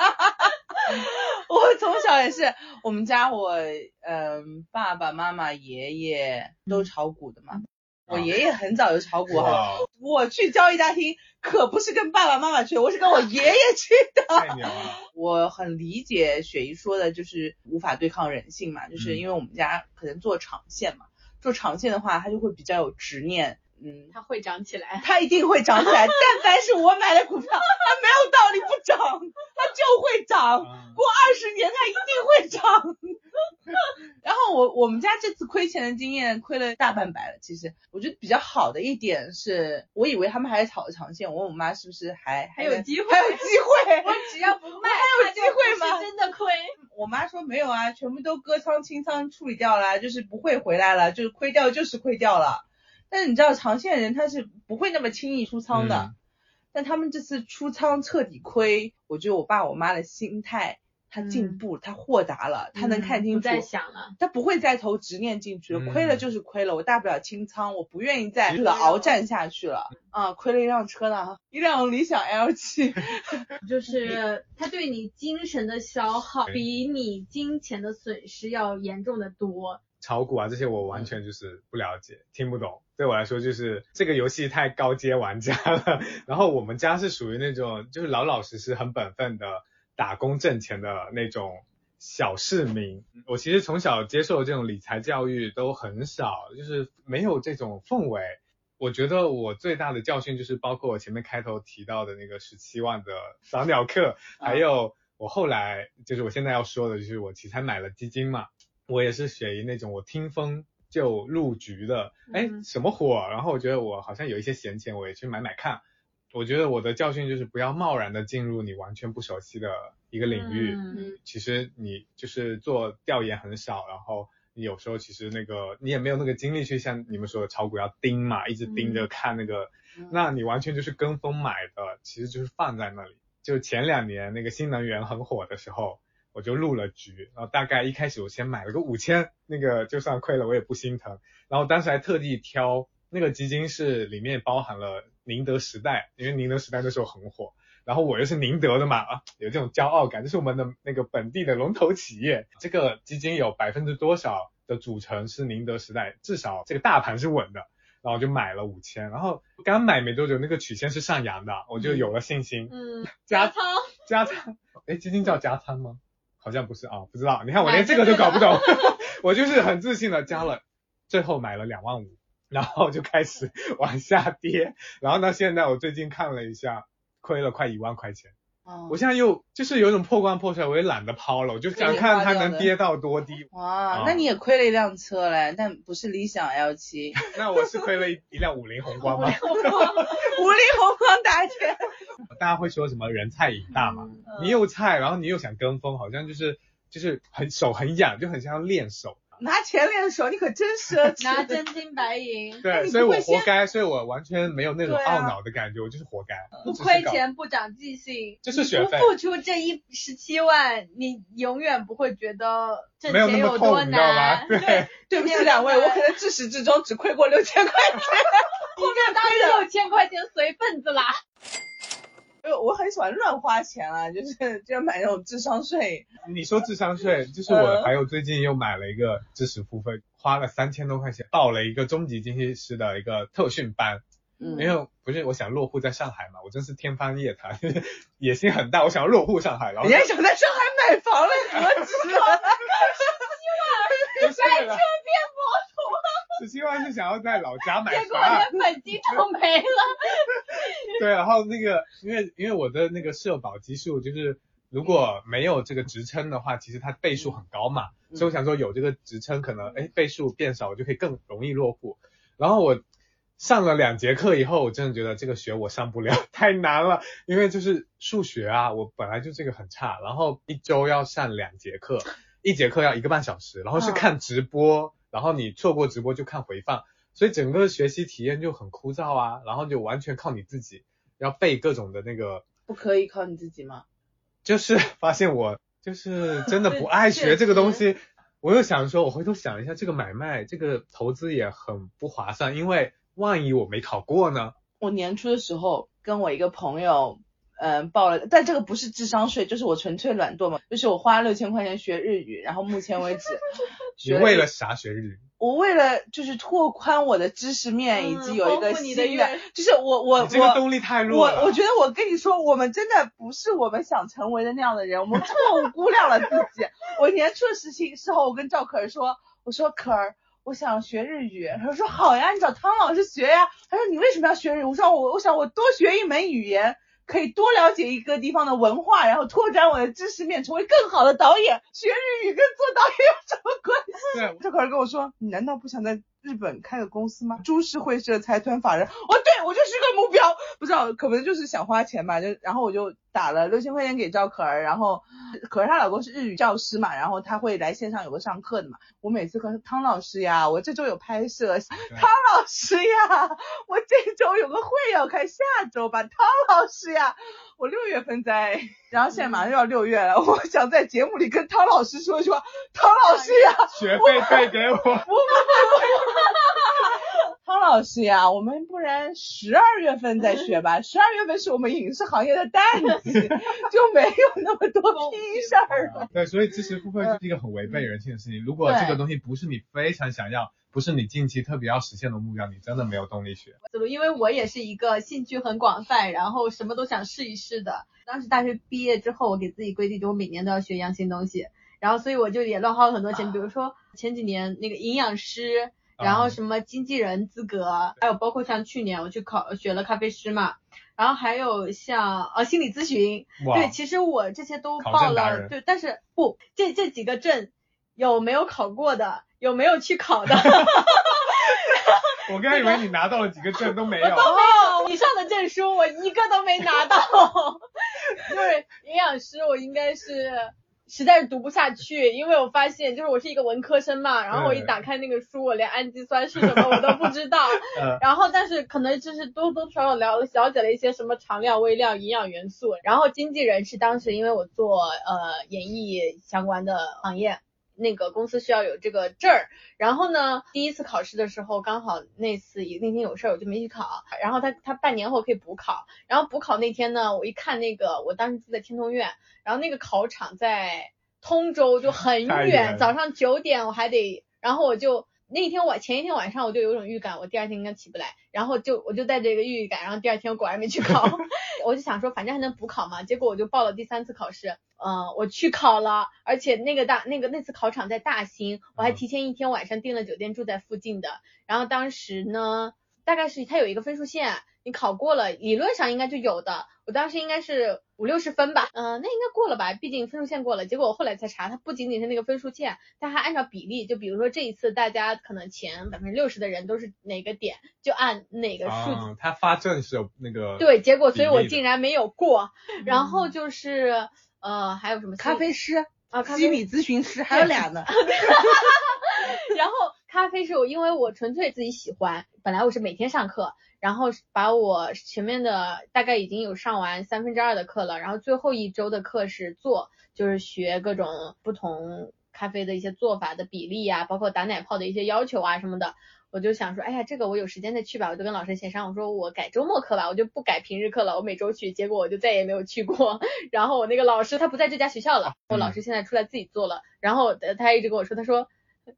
我从小也是，我们家我嗯、爸爸妈妈爷爷都炒股的嘛。我爷爷很早就炒股哈，我去交易大厅可不是跟爸爸妈妈去，我是跟我爷爷去的。太牛了，我很理解雪姨说的，就是无法对抗人性嘛，就是嗯因为我们家可能做长线嘛，做长线的话，他就会比较有执念，嗯，它会涨起来。它一定会涨起来。但凡是我买的股票，它没有道理不涨，它就会涨。嗯过二十年它一定会涨。然后我我们家这次亏钱的经验亏了大半百了。其实我觉得比较好的一点是，我以为他们还在炒长线，我问我妈是不是还还有机会还有机会。我只要不卖，还有机会吗真的亏。我妈说没有啊，全部都割仓清仓处理掉了，就是不会回来了，就是亏掉就是亏掉了。但是你知道长线人他是不会那么轻易出仓的，嗯但他们这次出仓彻底亏，我觉得我爸我妈的心态他进步，他豁达了，他能看清楚，嗯不再想了。他不会再投执念进去了，嗯亏了就是亏了，我大不了清仓，我不愿意再这个鏖战下去了。啊，亏了一辆车呢，一辆理想 L 七。就是他对你精神的消耗比你金钱的损失要严重的多。炒股啊这些我完全就是不了解，听不懂。对我来说就是这个游戏太高阶玩家了。然后我们家是属于那种就是老老实实很本分的打工挣钱的那种小市民。我其实从小接受这种理财教育都很少，就是没有这种氛围。我觉得我最大的教训就是包括我前面开头提到的那个十七万的早鸟课，还有我后来就是我现在要说的就是我其实还买了基金嘛。我也是属于那种我听风就入局的，哎，嗯什么火？然后我觉得我好像有一些闲钱，我也去买买看。我觉得我的教训就是不要贸然的进入你完全不熟悉的一个领域。嗯其实你就是做调研很少，然后你有时候其实那个你也没有那个精力去像你们说的炒股要盯嘛，一直盯着看那个，那你完全就是跟风买的，其实就是放在那里。就前两年那个新能源很火的时候，我就入了局，然后大概一开始我先买了个五千，那个就算亏了我也不心疼。然后当时还特地挑那个基金是里面包含了宁德时代，因为宁德时代那时候很火。然后我又是宁德的嘛，啊，有这种骄傲感，这是我们的那个本地的龙头企业。这个基金有百分之多少的组成是宁德时代，至少这个大盘是稳的。然后就买了五千，然后刚买没多久，那个曲线是上扬的，我就有了信心。嗯，加加仓，加仓，哎，基金叫加仓吗？好像不是啊，不知道。你看我连这个都搞不懂，我就是很自信的加了，最后买了两万五，然后就开始 往下跌，然后呢，现在我最近看了一下，亏了快一万块钱。哦我现在又就是有一种破罐破摔，我也懒得抛了，我就想看它能跌到多低。哇啊，那你也亏了一辆车嘞，但不是理想 L 七，那我是亏了一一辆五菱宏光吗？五菱宏光打拳。大家会说什么人菜瘾大嘛？你又菜，然后你又想跟风，好像就是就是很手很痒，就很像练手。拿钱练手，你可真奢侈。拿真金白银，对，所以我活该，所以我完全没有那种懊恼的感觉，我就是活该，不亏钱不长记性，就是学费不付出这一十七万，你永远不会觉得挣钱有多？难。对，对不起两位，我可能至始至终只亏过六千块钱。后面当然六千块钱随份子啦。因为我很喜欢乱花钱啊，就是就买那种智商税。你说智商税，就是我呃还有最近又买了一个知识付费，花了三千多块钱报了一个中级经济师的一个特训班，嗯因为不是我想落户在上海嘛，我真是天方夜谭，野心很大，我想要落户上海，然后你还想在上海买房了，何止啊！不是了，十七万是想要在老家买结果。连本金都没了。对，然后那个，因为因为我的那个社保基数就是如果没有这个职称的话，其实它倍数很高嘛，嗯所以我想说有这个职称，可能哎倍数变少，我就可以更容易落户。然后我上了两节课以后，我真的觉得这个学我上不了，太难了。因为就是数学啊，我本来就这个很差，然后一周要上两节课，一节课要一个半小时，然后是嗯看直播，然后你错过直播就看回放，所以整个学习体验就很枯燥啊，然后就完全靠你自己，要背各种的那个，不可以靠你自己吗？就是发现我就是真的不 爱学这个东西。我又想说，我回头想一下，这个买卖这个投资也很不划算，因为万一我没考过呢？我年初的时候跟我一个朋友，嗯、报了，但这个不是智商税，就是我纯粹懒惰嘛，就是我花六千块钱学日语，然后目前为止你学为了啥学日语？我为了就是拓宽我的知识面，以及有一个嗯丰富你的就是我我你这个我动力太弱了。我我觉得我跟你说，我们真的不是我们想成为的那样的人，我们错误估量了自己。我年初的事情时候，我跟赵可儿说，我说可儿，我想学日语，他说好呀，你找汤老师学呀。他说你为什么要学日语？我说我我想我多学一门语言。可以多了解一个地方的文化，然后拓展我的知识面，成为更好的导演。学日语跟做导演有什么关系？对，这可是跟我说，你难道不想在日本开个公司吗？株式会社财团法人。哦，对我就是个目标，不知道可能就是想花钱吧，就然后我就打了六千块钱给赵可儿，然后可儿她老公是日语教师嘛，然后他会来线上有个上课的嘛。我每次和汤老师呀，我这周有拍摄，汤老师呀，我这周有个会要开，下周吧，汤老师呀，我六月份在，然后现在马上就要六月了，我想在节目里跟汤老师说一句话，汤老师呀，学费退给我。汤老师呀，我们不然十二月份再学吧。十二月份是我们影视行业的淡季，就没有那么多屁事儿了。对，所以知识付费就是一个很违背人性的事情。如果这个东西不是你非常想要，不是你近期特别要实现的目标，你真的没有动力学。思路，因为我也是一个兴趣很广泛，然后什么都想试一试的。当时大学毕业之后，我给自己规定，就我每年都要学一样新东西，然后所以我就也乱花了很多钱，比如说前几年那个营养师，然后什么经纪人资格，还有包括像去年我去考学了咖啡师嘛，然后还有像呃心理咨询，对，其实我这些都报了对，但是不，这这几个证有没有考过的，有没有去考的？我刚以为你拿到了几个证都没有。都没有，以上的证书我一个都没拿到，就是营养师，我应该是实在是读不下去，因为我发现就是我是一个文科生嘛，然后我一打开那个书，我连氨基酸是什么我都不知道，呃，然后但是可能就是多多少少了了解了一些什么常量、微量、营养元素，然后经纪人是当时因为我做呃演艺相关的行业。那个公司需要有这个证儿，然后呢，第一次考试的时候刚好那次那天有事儿，我就没去考。然后他他半年后可以补考，然后补考那天呢，我一看那个我当时住在天通苑，然后那个考场在通州，就很远远，早上九点我还得，然后我就那一天晚前一天晚上我就有种预感，我第二天应该起不来，然后就我就带着一个预感，然后第二天我果然没去考，我就想说反正还能补考嘛，结果我就报了第三次考试，嗯、我去考了，而且那个大那个那次考场在大兴，我还嗯。提前一天晚上订了酒店住在附近的，然后当时呢，大概是它有一个分数线，你考过了，理论上应该就有的。我当时应该是五六十分吧，嗯、那应该过了吧，毕竟分数线过了。结果我后来才查，它不仅仅是那个分数线，它还按照比例，就比如说这一次大家可能前百分之六十的人都是哪个点，就按哪个数字。啊，他发证是有那个对，结果所以我竟然没有过。然后就是呃，还有什么咖啡师、啊，咖啡心理咨询师还有俩呢。然后咖啡是我因为我纯粹自己喜欢，本来我是每天上课，然后把我前面的大概已经有上完三分之二的课了，然后最后一周的课是做，就是学各种不同咖啡的一些做法的比例啊，包括打奶泡的一些要求啊什么的。我就想说，哎呀，这个我有时间再去吧。我就跟老师协商，我说我改周末课吧，我就不改平日课了，我每周去。结果我就再也没有去过。然后我那个老师他不在这家学校了，我老师现在出来自己做了。然后他一直跟我说，他说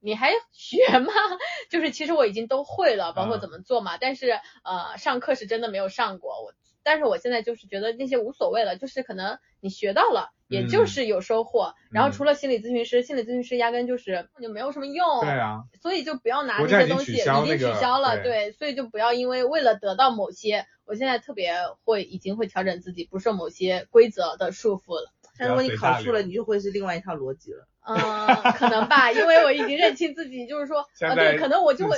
你还学吗？就是其实我已经都会了，包括怎么做嘛。但是呃上课是真的没有上过我。但是我现在就是觉得那些无所谓了，就是可能你学到了，也就是有收获。然后除了心理咨询师，心理咨询师压根就是就没有什么用。对啊，所以就不要拿那些东西，已经那个取消了，对对，所以就不要因为为了得到某些，我现在特别会已经会调整自己，不受某些规则的束缚了。但如果你考出了，你就会是另外一套逻辑了。嗯，可能吧，因为我已经认清自己，就是说，啊，对，可能我就会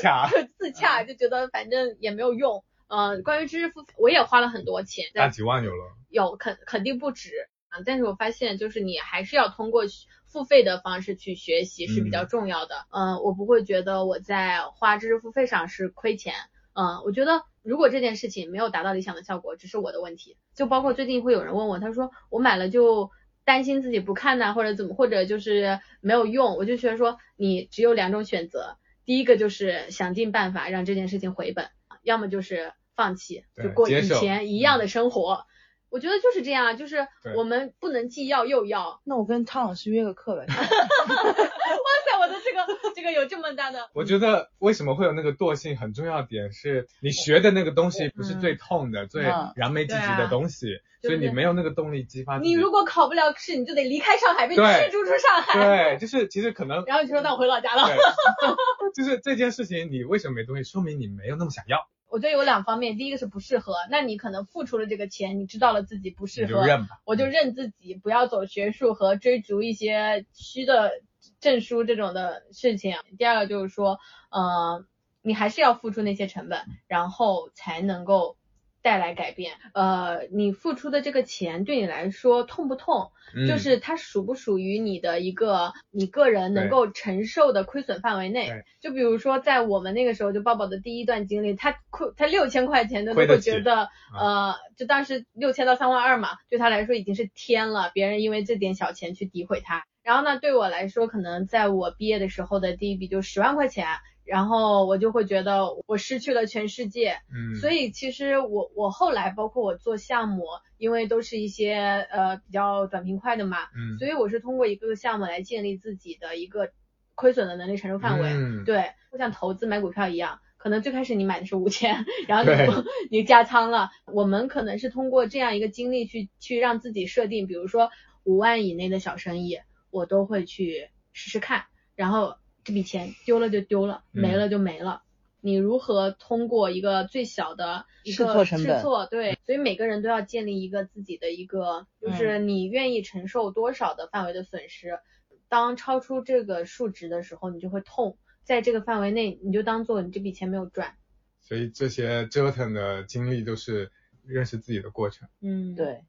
自洽 就觉得反正也没有用。呃，关于知识付费，我也花了很多钱，大几万有了。有肯肯定不止啊，但是我发现就是你还是要通过付费的方式去学习是比较重要的。嗯、我不会觉得我在花知识付费上是亏钱。嗯，我觉得如果这件事情没有达到理想的效果，只是我的问题。就包括最近会有人问我，他说我买了就担心自己不看呐、或者怎么，或者就是没有用，我就觉得说你只有两种选择，第一个就是想尽办法让这件事情回本，要么就是放弃，就过以前一样的生活。我觉得就是这样，就是我们不能既要又要。那我跟汤老师约个课呗。哇塞，我的这个这个有这么大的，我觉得为什么会有那个惰性，很重要点是你学的那个东西不是最痛的、最嗯燃眉之急的东西，所以你没有那个动力激发。你如果考不了试，你就得离开上海，被驱逐出上海。对，就是其实可能然后你说那我回老家了。对，就是这件事情你为什么没东西，说明你没有那么想要，我觉得有两方面，第一个是不适合，那你可能付出了这个钱，你知道了自己不适合，就认吧。我就认自己，不要走学术和追逐一些虚的证书这种的事情。第二个就是说，呃，你还是要付出那些成本，然后才能够带来改变。呃，你付出的这个钱对你来说痛不痛？嗯就是它属不属于你的一个你个人能够承受的亏损范围内。就比如说在我们那个时候，就抱抱的第一段经历，他亏他六千块钱的都会觉得，呃，就当时六千到三万二嘛，对他来说已经是天了。别人因为这点小钱去诋毁他，然后呢，对我来说，可能在我毕业的时候的第一笔就十万块钱。然后我就会觉得我失去了全世界，嗯，所以其实我我后来包括我做项目，因为都是一些呃比较短平快的嘛，嗯。所以我是通过一个个项目来建立自己的一个亏损的能力承受范围。嗯。对，就像投资买股票一样，可能最开始你买的是五千，然后对你 你加仓了，我们可能是通过这样一个经历去去让自己设定，比如说五万以内的小生意，我都会去试试看，然后这笔钱丢了就丢了，嗯没了就没了。你如何通过一个最小的一试个错成本试错，对，所以每个人都要建立一个自己的一个，就是嗯你愿意承受多少的范围的损失。当超出这个数值的时候，你就会痛，在这个范围内，你就当做你这笔钱没有赚。所以这些折腾的经历都是认识自己的过程。嗯，。对，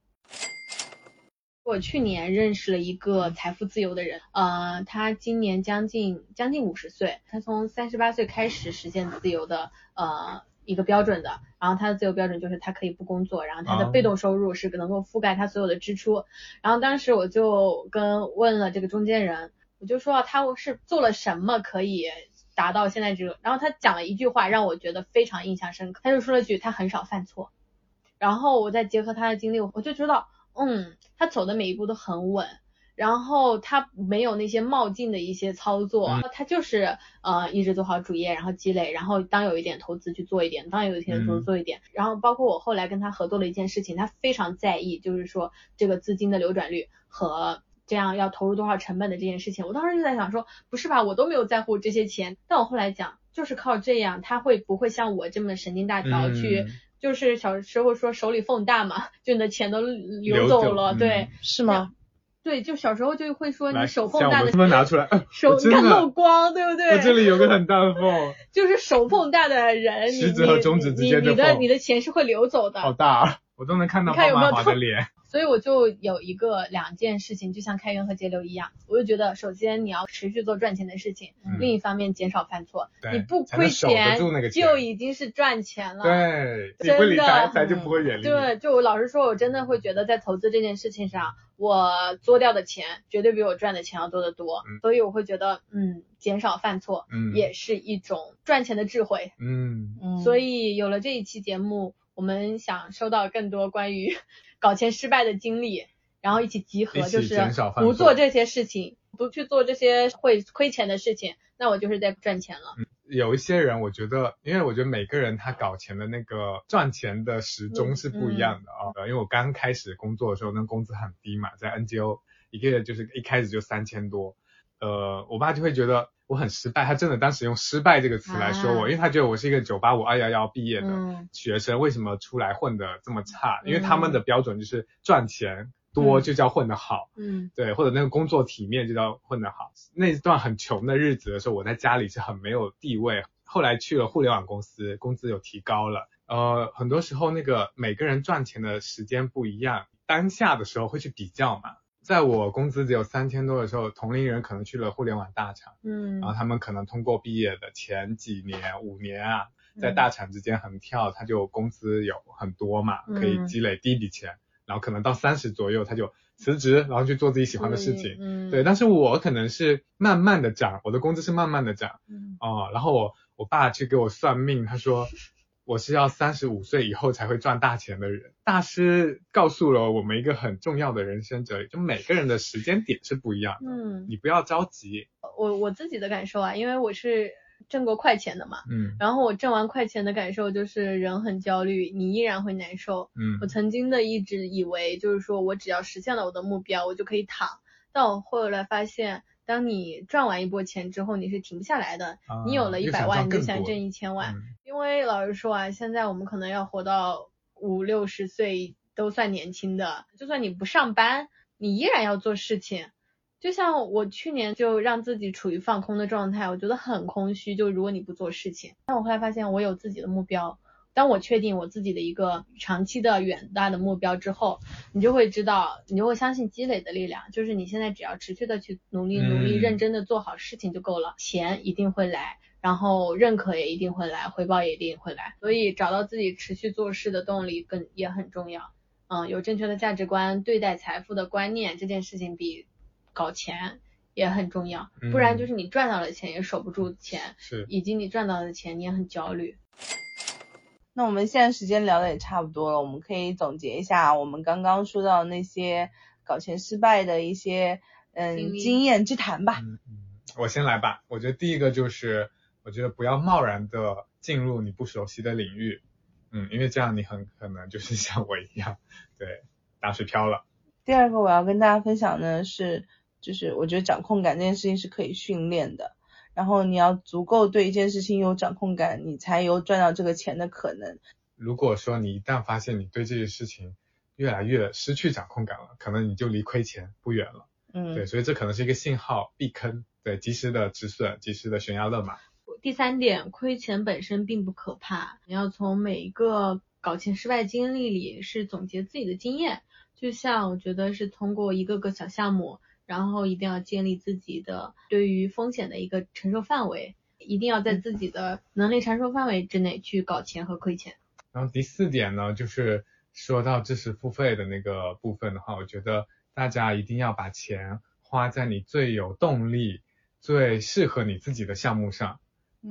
我去年认识了一个财富自由的人，呃，他今年将近将近五十岁，他从三十八岁开始实现自由的呃一个标准的，然后他的自由标准就是他可以不工作，然后他的哦被动收入是能够覆盖他所有的支出，然后当时我就跟问了这个中间人，我就说他是做了什么可以达到现在这个，然后他讲了一句话让我觉得非常印象深刻，他就说了句他很少犯错，然后我再结合他的经历，我就知道，嗯，他走的每一步都很稳。然后他没有那些冒进的一些操作，嗯他就是呃一直做好主业，然后积累，然后当有一点投资去做一点，当有一天投资嗯做一点，然后包括我后来跟他合作的一件事情，他非常在意，就是说这个资金的流转率和这样要投入多少成本的这件事情。我当时就在想说，不是吧，我都没有在乎这些钱，但我后来讲，就是靠这样，他会不会像我这么神经大条去，嗯就是小时候说手里缝大嘛，就你的钱都流流走走了，嗯对。是吗？对，就小时候就会说你手像缝大的我这么拿出来，手，你看漏光，对不对我对？这里有个很大的缝，就是手缝大的人，你食指和中指之间的你你的你的钱是会流走的。好大啊，我都能看到你看有妈妈华没有痛的脸。所以我就有一个两件事情，就像开源和节流一样，我就觉得首先你要持续做赚钱的事情，嗯另一方面减少犯错，你不亏钱就已经是赚钱了。对，真的不会远离你。对，就我老实说，我真的会觉得在投资这件事情上，我做掉的钱绝对比我赚的钱要多得多，嗯所以我会觉得，嗯，减少犯错，嗯也是一种赚钱的智慧。嗯，嗯，所以有了这一期节目，我们想收到更多关于搞钱失败的经历，然后一起集合，就是不做这些事情，不去做这些会亏钱的事情，那我就是在赚钱了。嗯有一些人，我觉得，因为我觉得每个人他搞钱的那个赚钱的时钟是不一样的啊、呃因为我刚开始工作的时候，那工资很低嘛，在 NGO 一个月就是一开始就三千多，呃，我爸就会觉得我很失败，他真的当时用失败这个词来说我，啊因为他觉得我是一个九八五二幺幺毕业的嗯学生，为什么出来混的这么差？因为嗯他们的标准就是赚钱多嗯就叫混得好，嗯对，或者那个工作体面就叫混得好。那段很穷的日子的时候，我在家里是很没有地位。后来去了互联网公司，工资有提高了。呃，很多时候那个每个人赚钱的时间不一样，当下的时候会去比较嘛。在我工资只有三千多的时候，同龄人可能去了互联网大厂，嗯然后他们可能通过毕业的前几年、五年啊，在嗯大厂之间横跳，他就工资有很多嘛，可以嗯积累第一笔钱，然后可能到三十左右他就辞职，然后去做自己喜欢的事情。嗯对，但是我可能是慢慢的涨，我的工资是慢慢的涨嗯哦。然后我我爸去给我算命，他说我是要三十五岁以后才会赚大钱的人。大师告诉了我们一个很重要的人生哲理，就每个人的时间点是不一样的，嗯，你不要着急。我我自己的感受啊，因为我是挣过快钱的嘛，嗯然后我挣完快钱的感受就是人很焦虑，你依然会难受。嗯我曾经的一直以为就是说我只要实现了我的目标，我就可以躺，但我后来发现。当你赚完一波钱之后，你是停不下来的。啊你有了一百万，你就想挣一千万。嗯因为老实说啊，现在我们可能要活到五六十岁都算年轻的，就算你不上班，你依然要做事情。就像我去年就让自己处于放空的状态，我觉得很空虚。就如果你不做事情，但我后来发现我有自己的目标。当我确定我自己的一个长期的远大的目标之后，你就会知道，你就会相信积累的力量。就是你现在只要持续的去努力、努力、嗯认真的做好事情就够了，钱一定会来。然后认可也一定会来，回报也一定会来，所以找到自己持续做事的动力更也很重要。嗯，有正确的价值观，对待财富的观念，这件事情比搞钱也很重要。不然就是你赚到了钱也守不住钱，是以及你赚到的钱你也很焦虑。那我们现在时间聊的也差不多了，我们可以总结一下我们刚刚说到那些搞钱失败的一些嗯经验之谈吧。嗯嗯，我先来吧。我觉得第一个就是，我觉得不要贸然的进入你不熟悉的领域，嗯，因为这样你很可能就是 像我一样，对，打水漂了。第二个我要跟大家分享呢是，就是我觉得掌控感这件事情是可以训练的，然后你要足够对一件事情有掌控感，你才有赚到这个钱的可能。如果说你一旦发现你对这些事情越来越失去掌控感了，可能你就离亏钱不远了。嗯，对，所以这可能是一个信号，避坑，对，及时的止损，及时的悬崖勒马。第三点，亏钱本身并不可怕，你要从每一个搞钱失败经历里是总结自己的经验。就像我觉得是通过一个个小项目，然后一定要建立自己的对于风险的一个承受范围，一定要在自己的能力承受范围之内去搞钱和亏钱。然后第四点呢，就是说到知识付费的那个部分的话，我觉得大家一定要把钱花在你最有动力、最适合你自己的项目上，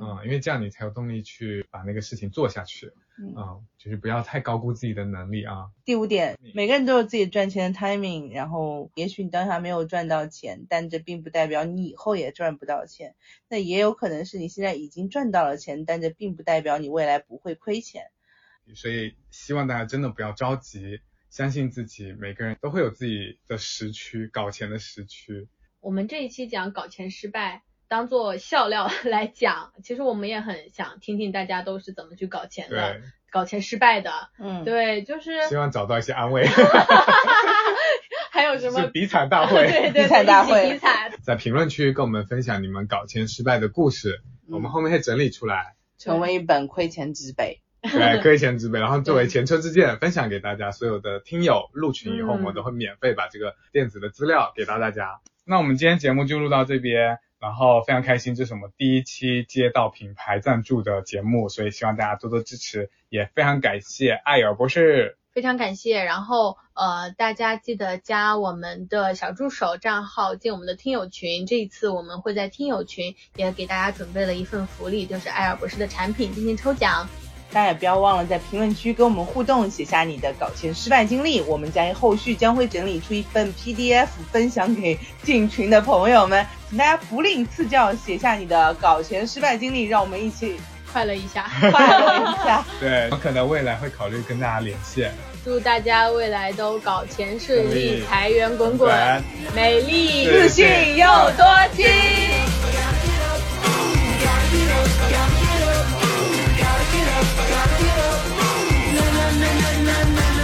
嗯，因为这样你才有动力去把那个事情做下去，嗯嗯，就是不要太高估自己的能力啊，第五点，每个人都有自己赚钱的 timing，然后也许你当下没有赚到钱，但这并不代表你以后也赚不到钱。那也有可能是你现在已经赚到了钱，但这并不代表你未来不会亏钱。所以希望大家真的不要着急，相信自己，每个人都会有自己的时区，搞钱的时区。我们这一期讲搞钱失败，当做笑料 来讲，其实我们也很想听听大家都是怎么去搞钱的，对，搞钱失败的。嗯，对，就是希望找到一些安慰 还有什么是比惨大会。对对比惨大会比惨。在评论区跟我们分享你们搞钱失败的故事，嗯我们后面会整理出来，成为一本亏钱之碑。对，亏钱之辈，然后作为前车之鉴分享给大家所有的听友。入群以后，我嗯们都会免费把这个电子的资料给到大家。那我们今天节目就录到这边，然后非常开心，这是我们第一期接到品牌赞助的节目，所以希望大家多多支持，也非常感谢艾尔博士。非常感谢，然后呃，大家记得加我们的小助手账号进我们的听友群。这一次我们会在听友群也给大家准备了一份福利，就是艾尔博士的产品进行抽奖。大家也不要忘了在评论区跟我们互动，写下你的搞钱失败经历。我们将后续将会整理出一份 PDF 分享给进群的朋友们，请大家不吝赐教，写下你的搞钱失败经历，让我们一起快乐一下，快乐一下。对，我可能未来会考虑跟大家连线。祝大家未来都搞钱顺利，财源滚滚，美丽自信又多金。get up, I gotta get up. move. Na na na na na na.